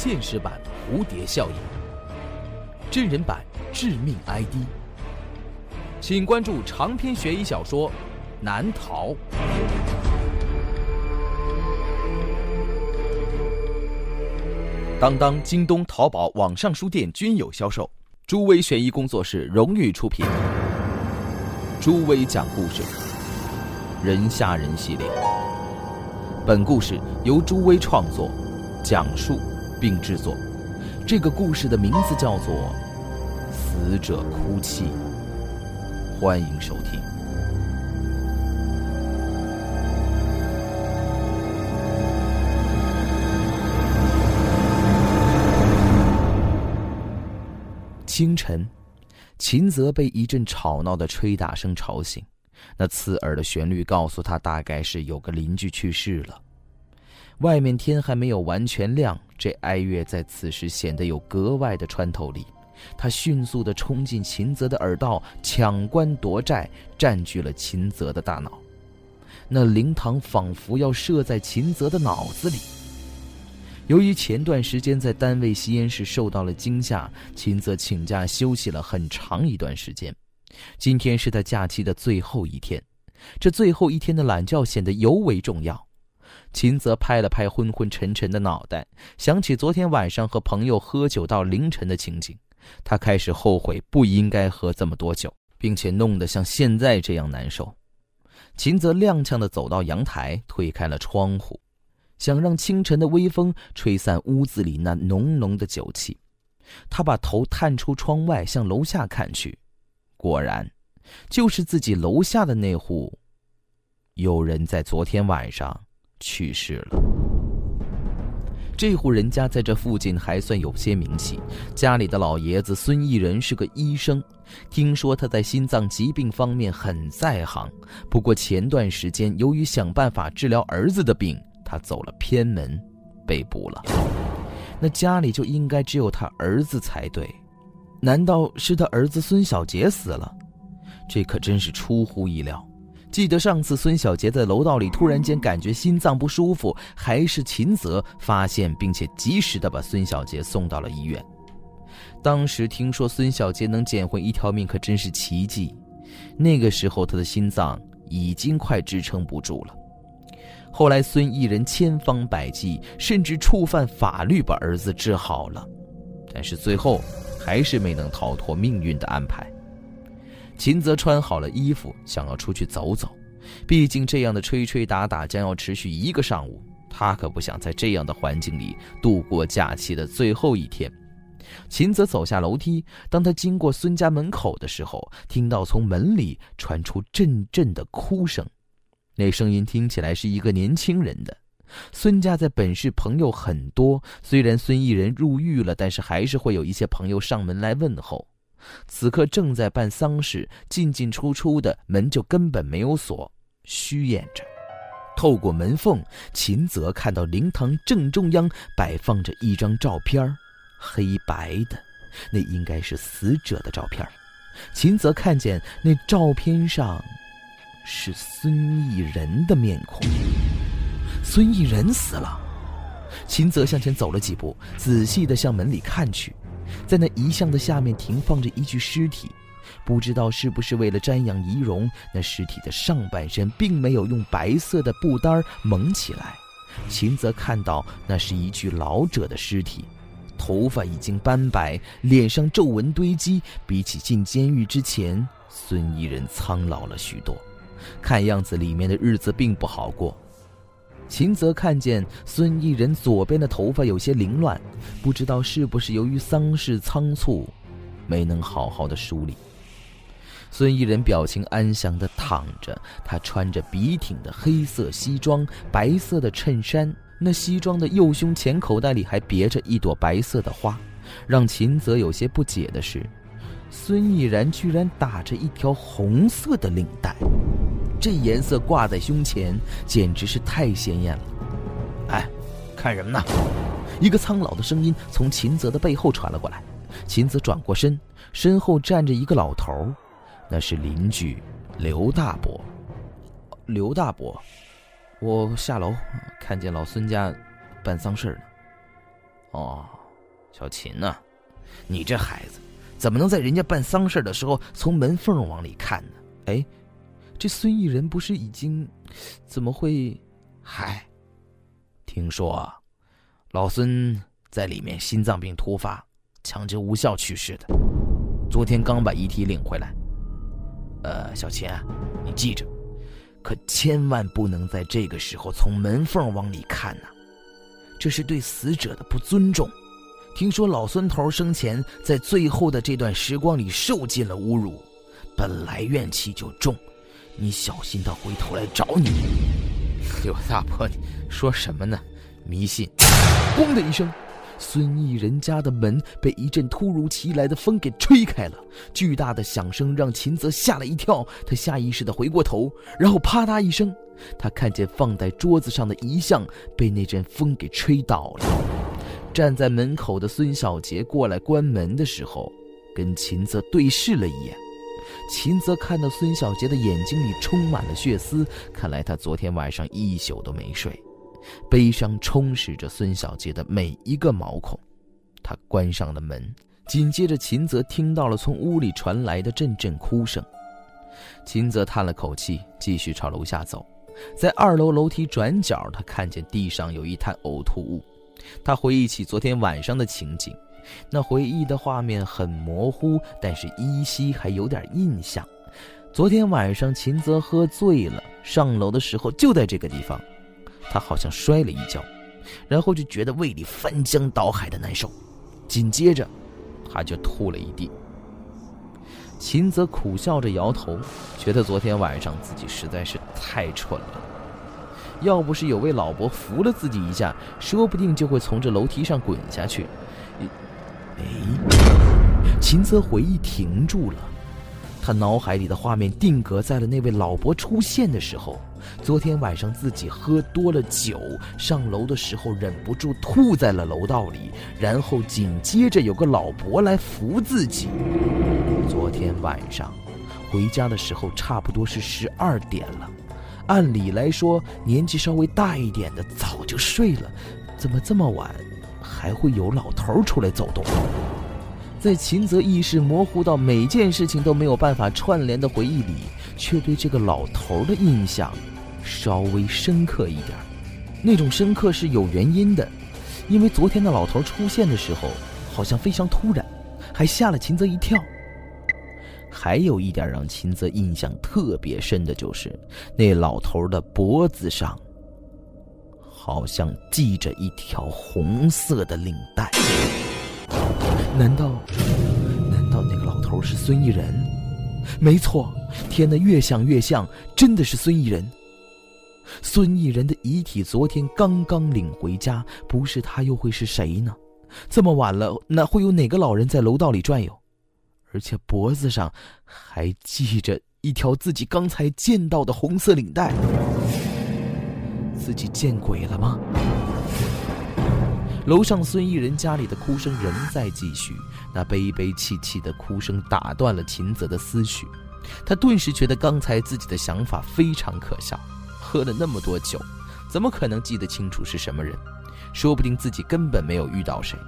现实版蝴蝶效应，真人版致命 ID，请关注长篇悬疑小说《难逃》。当当、京东、淘宝网上书店均有销售。诸威悬疑工作室荣誉出品。诸威讲故事，人吓人系列。本故事由诸威创作、讲述并制作。这个故事的名字叫做《死者哭泣》。欢迎收听。清晨，秦泽被一阵吵闹的吹打声吵醒，那刺耳的旋律告诉他，大概是有个邻居去世了。外面天还没有完全亮，这哀乐在此时显得有格外的穿透力。他迅速地冲进秦泽的耳道，抢官夺寨，占据了秦泽的大脑。那灵堂仿佛要射在秦泽的脑子里。由于前段时间在单位吸烟时受到了惊吓，秦泽请假休息了很长一段时间。今天是他假期的最后一天，这最后一天的懒觉显得尤为重要。秦泽拍了拍昏昏沉沉的脑袋，想起昨天晚上和朋友喝酒到凌晨的情景，他开始后悔不应该喝这么多酒，并且弄得像现在这样难受。秦泽踉跄地走到阳台，推开了窗户。想让清晨的微风吹散屋子里那浓浓的酒气，他把头探出窗外，向楼下看去，果然，就是自己楼下的那户，有人在昨天晚上去世了。这户人家在这附近还算有些名气，家里的老爷子孙义仁是个医生，听说他在心脏疾病方面很在行，不过前段时间由于想办法治疗儿子的病。他走了偏门，被捕了。那家里就应该只有他儿子才对，难道是他儿子孙小杰死了？这可真是出乎意料。记得上次孙小杰在楼道里突然间感觉心脏不舒服，还是秦泽发现并且及时的把孙小杰送到了医院。当时听说孙小杰能捡回一条命，可真是奇迹。那个时候他的心脏已经快支撑不住了。后来，孙一人千方百计，甚至触犯法律，把儿子治好了，但是最后还是没能逃脱命运的安排。秦泽穿好了衣服，想要出去走走，毕竟这样的吹吹打打将要持续一个上午，他可不想在这样的环境里度过假期的最后一天。秦泽走下楼梯，当他经过孙家门口的时候，听到从门里传出阵阵的哭声。那声音听起来是一个年轻人的。孙家在本市朋友很多，虽然孙义人入狱了，但是还是会有一些朋友上门来问候。此刻正在办丧事，进进出出的门就根本没有锁，虚掩着。透过门缝，秦泽看到灵堂正中央摆放着一张照片，黑白的，那应该是死者的照片。秦泽看见那照片上。是孙义仁的面孔。孙义仁死了。秦泽向前走了几步，仔细地向门里看去，在那遗像的下面停放着一具尸体，不知道是不是为了瞻仰遗容，那尸体的上半身并没有用白色的布单蒙起来。秦泽看到那是一具老者的尸体，头发已经斑白，脸上皱纹堆积，比起进监狱之前，孙一人苍老了许多。看样子里面的日子并不好过。秦泽看见孙义人左边的头发有些凌乱，不知道是不是由于丧事仓促，没能好好的梳理。孙义人表情安详的躺着，他穿着笔挺的黑色西装，白色的衬衫，那西装的右胸前口袋里还别着一朵白色的花。让秦泽有些不解的是，孙毅然居然打着一条红色的领带。这颜色挂在胸前，简直是太鲜艳了。哎，看什么呢？一个苍老的声音从秦泽的背后传了过来。秦泽转过身，身后站着一个老头，那是邻居刘大伯。刘大伯，我下楼看见老孙家办丧事呢。哦，小秦呐，你这孩子怎么能在人家办丧事的时候从门缝往里看呢？哎，这孙艺人不是已经，怎么会？嗨，听说老孙在里面心脏病突发，抢救无效去世的，昨天刚把遗体领回来。呃，小秦，你记着，可千万不能在这个时候从门缝往里看呐。这是对死者的不尊重。听说老孙头生前在最后的这段时光里受尽了侮辱，本来怨气就重，你小心他回头来找你。刘大伯，你说什么呢？迷信！咣的一声。孙艺人家的门被一阵突如其来的风给吹开了，巨大的响声让秦泽吓了一跳，他下意识的回过头，然后啪嗒一声，他看见放在桌子上的遗像被那阵风给吹倒了。站在门口的孙小杰过来关门的时候，跟秦泽对视了一眼。秦泽看到孙小杰的眼睛里充满了血丝，看来他昨天晚上一宿都没睡。悲伤充斥着孙小杰的每一个毛孔，他关上了门。紧接着，秦泽听到了从屋里传来的阵阵哭声。秦泽叹了口气，继续朝楼下走。在二楼楼梯转角，他看见地上有一滩呕吐物。他回忆起昨天晚上的情景，那回忆的画面很模糊，但是依稀还有点印象。昨天晚上，秦泽喝醉了，上楼的时候就在这个地方。他好像摔了一跤，然后就觉得胃里翻江倒海的难受，紧接着他就吐了一地。秦泽苦笑着摇头，觉得昨天晚上自己实在是太蠢了。要不是有位老伯扶了自己一下，说不定就会从这楼梯上滚下去。哎，秦泽回忆停住了。他脑海里的画面定格在了那位老伯出现的时候。昨天晚上自己喝多了酒，上楼的时候忍不住吐在了楼道里，然后紧接着有个老伯来扶自己。昨天晚上回家的时候差不多是十二点了，按理来说年纪稍微大一点的早就睡了，怎么这么晚还会有老头出来走动？在秦泽意识模糊到每件事情都没有办法串联的回忆里，却对这个老头的印象稍微深刻一点。那种深刻是有原因的，因为昨天的老头出现的时候好像非常突然，还吓了秦泽一跳。还有一点让秦泽印象特别深的就是，那老头的脖子上好像系着一条红色的领带。难道，难道那个老头是孙艺人？没错，天哪，越想越像，真的是孙艺人。孙艺人的遗体昨天刚刚领回家，不是他又会是谁呢？这么晚了，哪会有哪个老人在楼道里转悠？而且脖子上还系着一条自己刚才见到的红色领带，自己见鬼了吗？楼上孙艺人家里的哭声仍在继续，那悲悲戚戚的哭声打断了秦泽的思绪，他顿时觉得刚才自己的想法非常可笑。喝了那么多酒，怎么可能记得清楚是什么人？说不定自己根本没有遇到谁。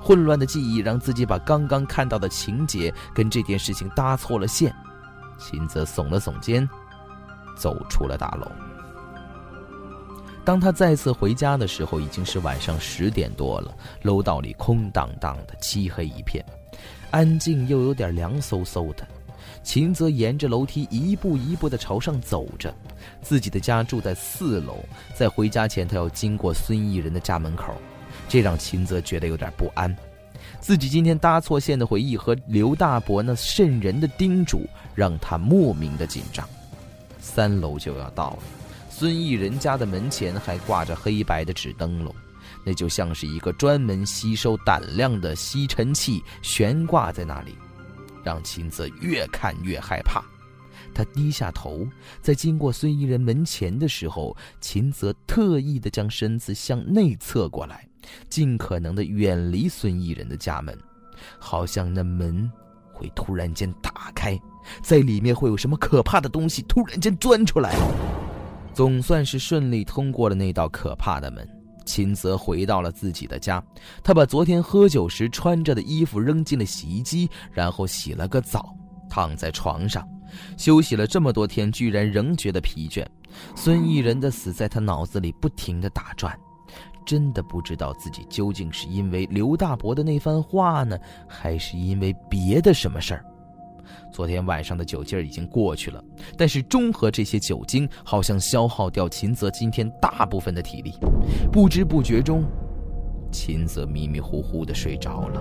混乱的记忆让自己把刚刚看到的情节跟这件事情搭错了线。秦泽耸了耸肩，走出了大楼。当他再次回家的时候，已经是晚上十点多了。楼道里空荡荡的，漆黑一片，安静又有点凉飕飕的。秦泽沿着楼梯一步一步地朝上走着。自己的家住在四楼，在回家前，他要经过孙艺人的家门口，这让秦泽觉得有点不安。自己今天搭错线的回忆和刘大伯那渗人的叮嘱，让他莫名的紧张。三楼就要到了。孙艺人家的门前还挂着黑白的纸灯笼，那就像是一个专门吸收胆量的吸尘器悬挂在那里，让秦泽越看越害怕。他低下头，在经过孙艺人门前的时候，秦泽特意的将身子向内侧过来，尽可能的远离孙艺人的家门，好像那门会突然间打开，在里面会有什么可怕的东西突然间钻出来。总算是顺利通过了那道可怕的门，秦泽回到了自己的家，他把昨天喝酒时穿着的衣服扔进了洗衣机，然后洗了个澡，躺在床上，休息了这么多天，居然仍觉得疲倦。孙艺人的死在他脑子里不停地打转，真的不知道自己究竟是因为刘大伯的那番话呢，还是因为别的什么事儿。昨天晚上的酒劲儿已经过去了，但是中和这些酒精好像消耗掉秦泽今天大部分的体力，不知不觉中，秦泽迷迷糊糊的睡着了。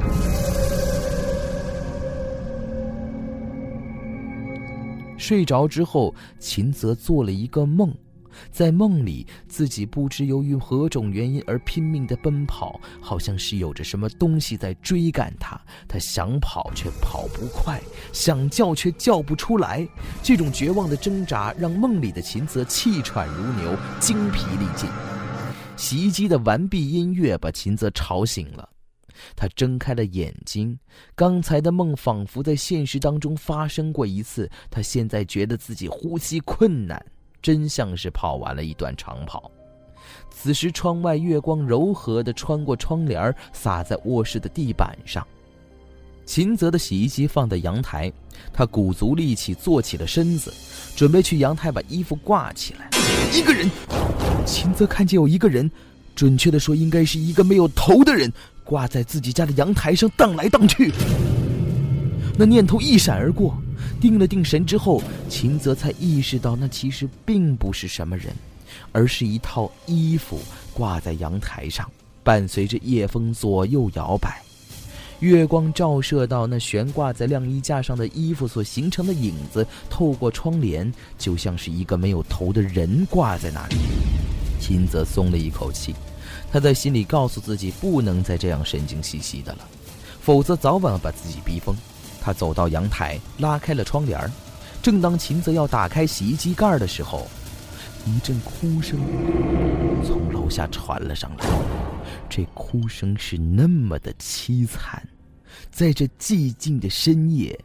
睡着之后，秦泽做了一个梦。在梦里，自己不知由于何种原因而拼命的奔跑，好像是有着什么东西在追赶他。他想跑却跑不快，想叫却叫不出来。这种绝望的挣扎让梦里的秦泽气喘如牛，精疲力尽。洗衣机的完毕音乐把秦泽吵醒了，他睁开了眼睛。刚才的梦仿佛在现实当中发生过一次，他现在觉得自己呼吸困难。真像是跑完了一段长跑。此时，窗外月光柔和地穿过窗帘，洒在卧室的地板上。秦泽的洗衣机放在阳台，他鼓足力气坐起了身子，准备去阳台把衣服挂起来。一个人，秦泽看见有一个人，准确的说，应该是一个没有头的人，挂在自己家的阳台上荡来荡去。那念头一闪而过。定了定神之后，秦泽才意识到，那其实并不是什么人，而是一套衣服挂在阳台上，伴随着夜风左右摇摆。月光照射到那悬挂在晾衣架上的衣服所形成的影子，透过窗帘，就像是一个没有头的人挂在那里。秦泽松了一口气，他在心里告诉自己，不能再这样神经兮兮的了，否则早晚把自己逼疯。他走到阳台，拉开了窗帘正当秦泽要打开洗衣机盖的时候，一阵哭声从楼下传了上来。这哭声是那么的凄惨，在这寂静的深夜，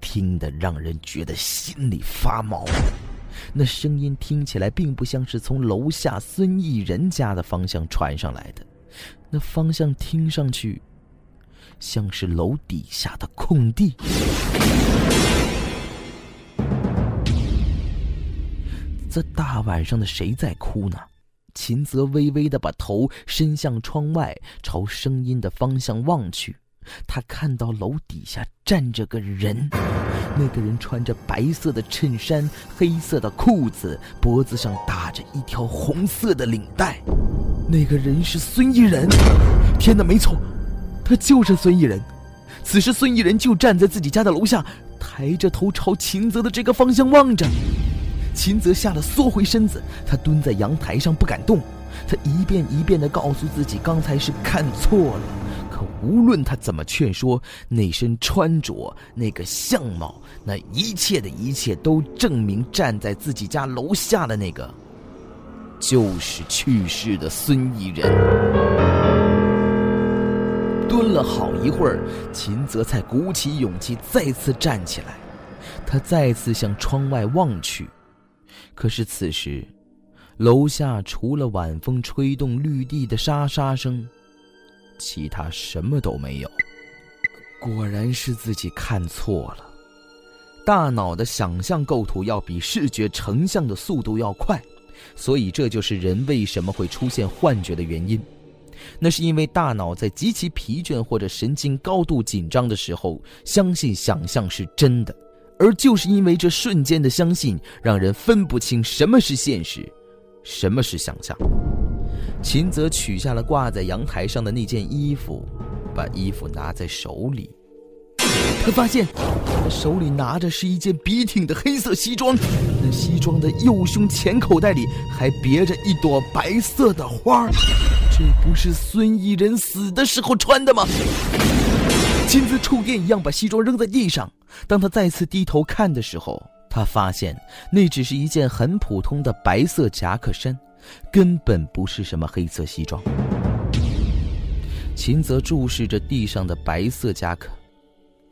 听得让人觉得心里发毛。那声音听起来并不像是从楼下孙艺人家的方向传上来的，那方向听上去……像是楼底下的空地。这大晚上的，谁在哭呢？秦泽微微的把头伸向窗外，朝声音的方向望去。他看到楼底下站着个人，那个人穿着白色的衬衫、黑色的裤子，脖子上打着一条红色的领带。那个人是孙艺人。天哪，没错。他就是孙艺人，此时孙艺人就站在自己家的楼下，抬着头朝秦泽的这个方向望着。秦泽吓得缩回身子，他蹲在阳台上不敢动。他一遍一遍地告诉自己，刚才是看错了。可无论他怎么劝说，那身穿着、那个相貌、那一切的一切，都证明站在自己家楼下的那个，就是去世的孙艺人。蹲了好一会儿，秦泽才鼓起勇气再次站起来。他再次向窗外望去，可是此时，楼下除了晚风吹动绿地的沙沙声，其他什么都没有。果然是自己看错了，大脑的想象构图要比视觉成像的速度要快，所以这就是人为什么会出现幻觉的原因。那是因为大脑在极其疲倦或者神经高度紧张的时候，相信想象是真的，而就是因为这瞬间的相信，让人分不清什么是现实，什么是想象。秦泽取下了挂在阳台上的那件衣服，把衣服拿在手里，他发现他手里拿着是一件笔挺的黑色西装，那西装的右胸前口袋里还别着一朵白色的花这不是孙艺人死的时候穿的吗？金子触电一样把西装扔在地上。当他再次低头看的时候，他发现那只是一件很普通的白色夹克衫，根本不是什么黑色西装。秦泽注视着地上的白色夹克，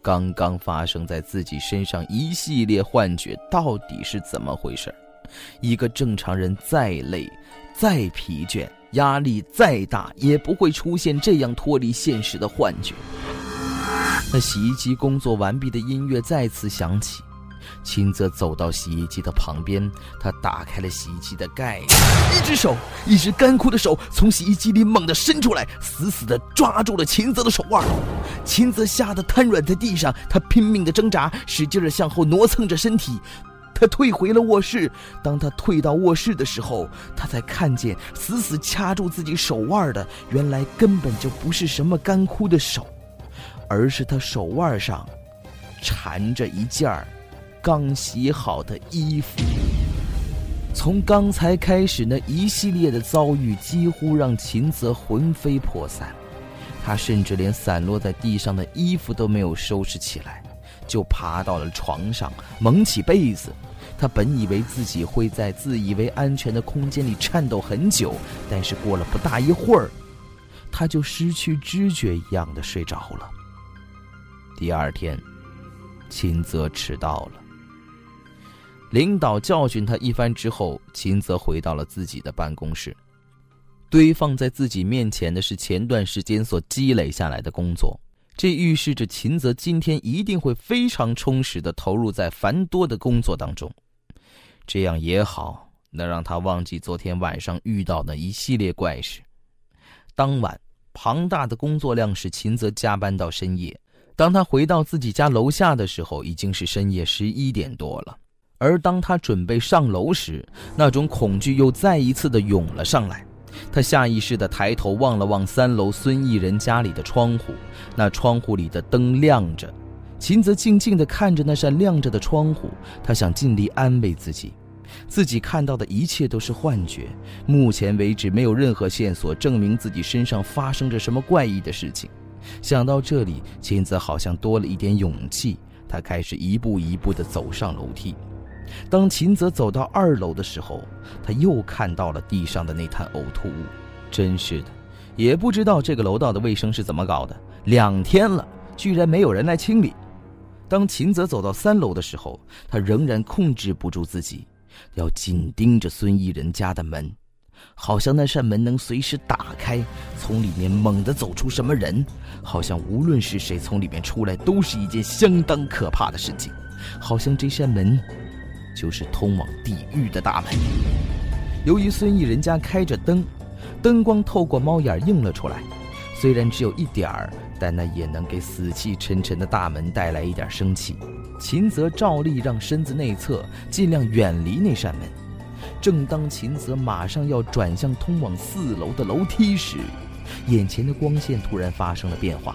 刚刚发生在自己身上一系列幻觉到底是怎么回事？一个正常人再累、再疲倦。压力再大也不会出现这样脱离现实的幻觉。那洗衣机工作完毕的音乐再次响起。秦泽走到洗衣机的旁边，他打开了洗衣机的盖子，一只手，一只干枯的手从洗衣机里猛地伸出来，死死地抓住了秦泽的手腕。秦泽吓得瘫软在地上，他拼命地挣扎，使劲地向后挪蹭着身体。他退回了卧室。当他退到卧室的时候，他才看见死死掐住自己手腕的，原来根本就不是什么干枯的手，而是他手腕上缠着一件儿。刚洗好的衣服。从刚才开始，那一系列的遭遇几乎让秦泽魂飞魄散。他甚至连散落在地上的衣服都没有收拾起来，就爬到了床上，蒙起被子。他本以为自己会在自以为安全的空间里颤抖很久，但是过了不大一会儿，他就失去知觉一样的睡着了。第二天，秦泽迟到了。领导教训他一番之后，秦泽回到了自己的办公室。堆放在自己面前的是前段时间所积累下来的工作，这预示着秦泽今天一定会非常充实的投入在繁多的工作当中。这样也好，能让他忘记昨天晚上遇到的一系列怪事。当晚，庞大的工作量使秦泽加班到深夜。当他回到自己家楼下的时候，已经是深夜十一点多了。而当他准备上楼时，那种恐惧又再一次的涌了上来。他下意识的抬头望了望三楼孙艺人家里的窗户，那窗户里的灯亮着。秦泽静静的看着那扇亮着的窗户，他想尽力安慰自己，自己看到的一切都是幻觉。目前为止，没有任何线索证明自己身上发生着什么怪异的事情。想到这里，秦泽好像多了一点勇气，他开始一步一步的走上楼梯。当秦泽走到二楼的时候，他又看到了地上的那滩呕吐物。真是的，也不知道这个楼道的卫生是怎么搞的，两天了，居然没有人来清理。当秦泽走到三楼的时候，他仍然控制不住自己，要紧盯着孙艺人家的门，好像那扇门能随时打开，从里面猛地走出什么人，好像无论是谁从里面出来都是一件相当可怕的事情，好像这扇门。就是通往地狱的大门。由于孙艺人家开着灯，灯光透过猫眼映了出来，虽然只有一点儿，但那也能给死气沉沉的大门带来一点生气。秦泽照例让身子内侧，尽量远离那扇门。正当秦泽马上要转向通往四楼的楼梯时，眼前的光线突然发生了变化，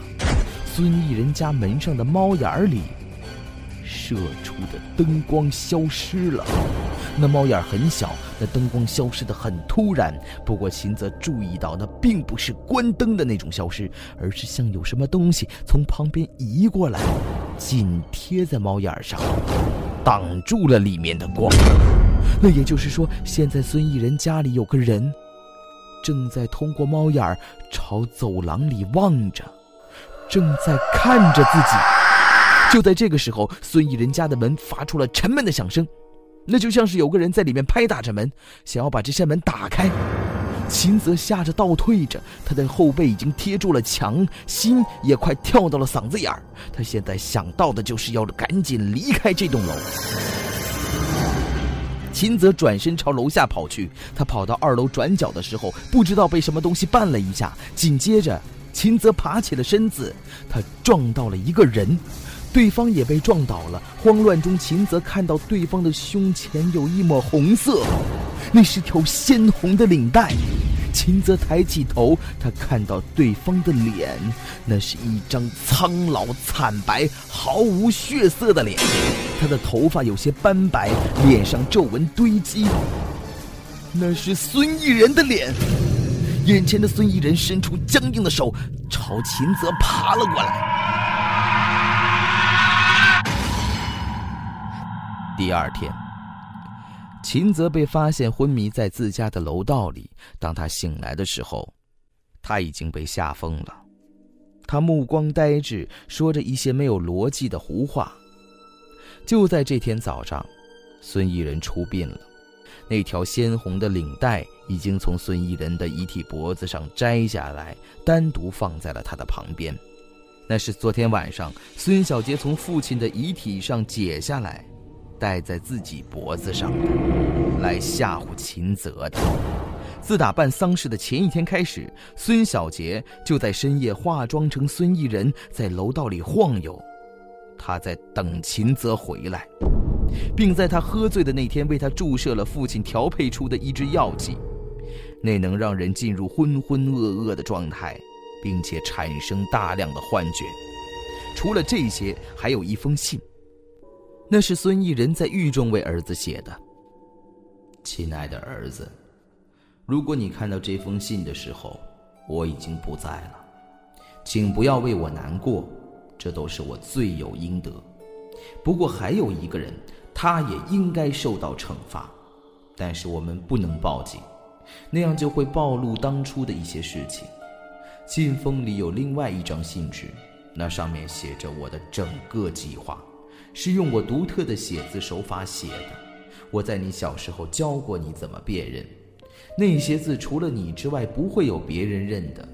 孙艺人家门上的猫眼里。射出的灯光消失了，那猫眼很小，那灯光消失的很突然。不过秦泽注意到，那并不是关灯的那种消失，而是像有什么东西从旁边移过来，紧贴在猫眼上，挡住了里面的光。那也就是说，现在孙艺人家里有个人，正在通过猫眼朝走廊里望着，正在看着自己。就在这个时候，孙艺人家的门发出了沉闷的响声，那就像是有个人在里面拍打着门，想要把这扇门打开。秦泽吓着倒退着，他的后背已经贴住了墙，心也快跳到了嗓子眼儿。他现在想到的就是要赶紧离开这栋楼。秦泽转身朝楼下跑去，他跑到二楼转角的时候，不知道被什么东西绊了一下，紧接着秦泽爬起了身子，他撞到了一个人。对方也被撞倒了，慌乱中，秦泽看到对方的胸前有一抹红色，那是条鲜红的领带。秦泽抬起头，他看到对方的脸，那是一张苍老惨白、毫无血色的脸，他的头发有些斑白，脸上皱纹堆积。那是孙艺人的脸，眼前的孙艺人伸出僵硬的手，朝秦泽爬了过来。第二天，秦泽被发现昏迷在自家的楼道里。当他醒来的时候，他已经被吓疯了。他目光呆滞，说着一些没有逻辑的胡话。就在这天早上，孙艺人出殡了。那条鲜红的领带已经从孙艺人的遗体脖子上摘下来，单独放在了他的旁边。那是昨天晚上孙小杰从父亲的遗体上解下来，戴在自己脖子上的，来吓唬秦泽的。自打办丧事的前一天开始，孙小杰就在深夜化妆成孙艺人，在楼道里晃悠。他在等秦泽回来，并在他喝醉的那天为他注射了父亲调配出的一支药剂，那能让人进入浑浑噩噩的状态。并且产生大量的幻觉。除了这些，还有一封信，那是孙艺人在狱中为儿子写的。亲爱的儿子，如果你看到这封信的时候，我已经不在了，请不要为我难过，这都是我罪有应得。不过还有一个人，他也应该受到惩罚，但是我们不能报警，那样就会暴露当初的一些事情。信封里有另外一张信纸，那上面写着我的整个计划，是用我独特的写字手法写的。我在你小时候教过你怎么辨认，那些字除了你之外不会有别人认的。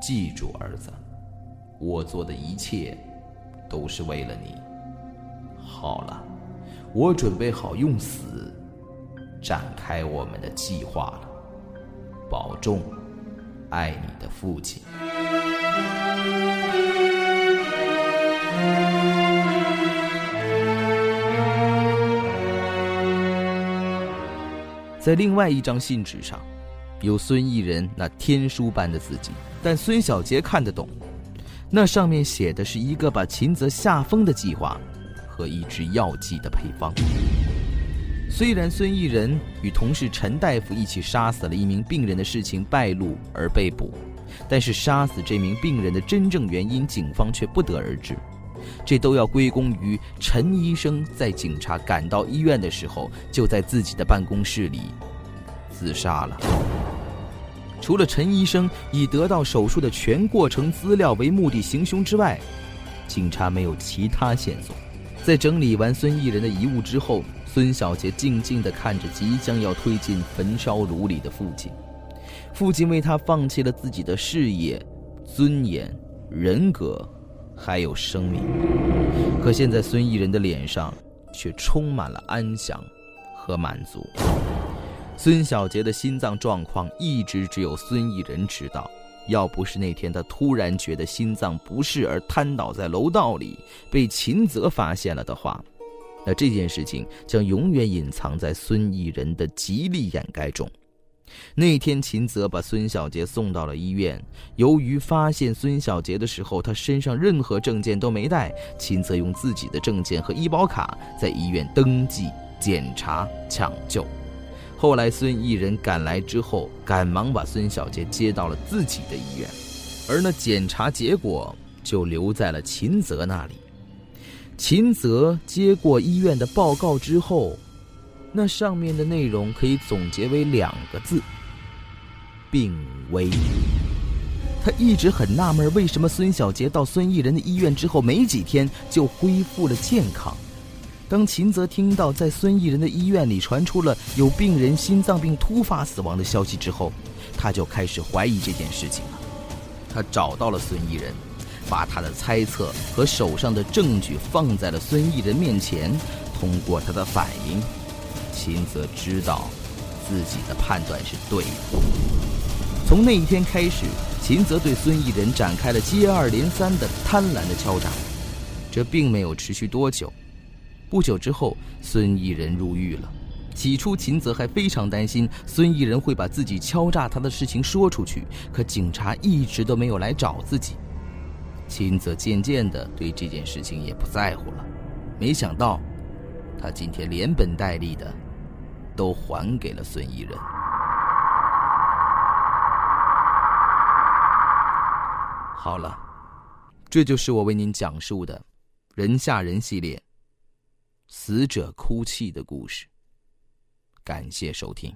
记住，儿子，我做的一切都是为了你。好了，我准备好用死展开我们的计划了，保重。爱你的父亲。在另外一张信纸上，有孙艺人那天书般的字迹，但孙小杰看得懂。那上面写的是一个把秦泽吓疯的计划，和一支药剂的配方。虽然孙艺人与同事陈大夫一起杀死了一名病人的事情败露而被捕，但是杀死这名病人的真正原因，警方却不得而知。这都要归功于陈医生在警察赶到医院的时候，就在自己的办公室里自杀了。除了陈医生以得到手术的全过程资料为目的行凶之外，警察没有其他线索。在整理完孙艺人的遗物之后。孙小杰静静地看着即将要推进焚烧炉里的父亲，父亲为他放弃了自己的事业、尊严、人格，还有生命。可现在孙艺人的脸上却充满了安详和满足。孙小杰的心脏状况一直只有孙艺人知道，要不是那天他突然觉得心脏不适而瘫倒在楼道里，被秦泽发现了的话。那这件事情将永远隐藏在孙艺人的极力掩盖中。那天，秦泽把孙小杰送到了医院。由于发现孙小杰的时候，他身上任何证件都没带，秦泽用自己的证件和医保卡在医院登记、检查、抢救。后来，孙艺人赶来之后，赶忙把孙小杰接到了自己的医院，而那检查结果就留在了秦泽那里。秦泽接过医院的报告之后，那上面的内容可以总结为两个字：病危。他一直很纳闷，为什么孙小杰到孙艺人的医院之后没几天就恢复了健康。当秦泽听到在孙艺人的医院里传出了有病人心脏病突发死亡的消息之后，他就开始怀疑这件事情了。他找到了孙艺人。把他的猜测和手上的证据放在了孙艺人面前，通过他的反应，秦泽知道自己的判断是对的。从那一天开始，秦泽对孙艺人展开了接二连三的贪婪的敲诈，这并没有持续多久。不久之后，孙艺人入狱了。起初，秦泽还非常担心孙艺人会把自己敲诈他的事情说出去，可警察一直都没有来找自己。秦泽渐渐的对这件事情也不在乎了，没想到，他今天连本带利的都还给了孙艺人。好了，这就是我为您讲述的“人吓人”系列“死者哭泣”的故事。感谢收听。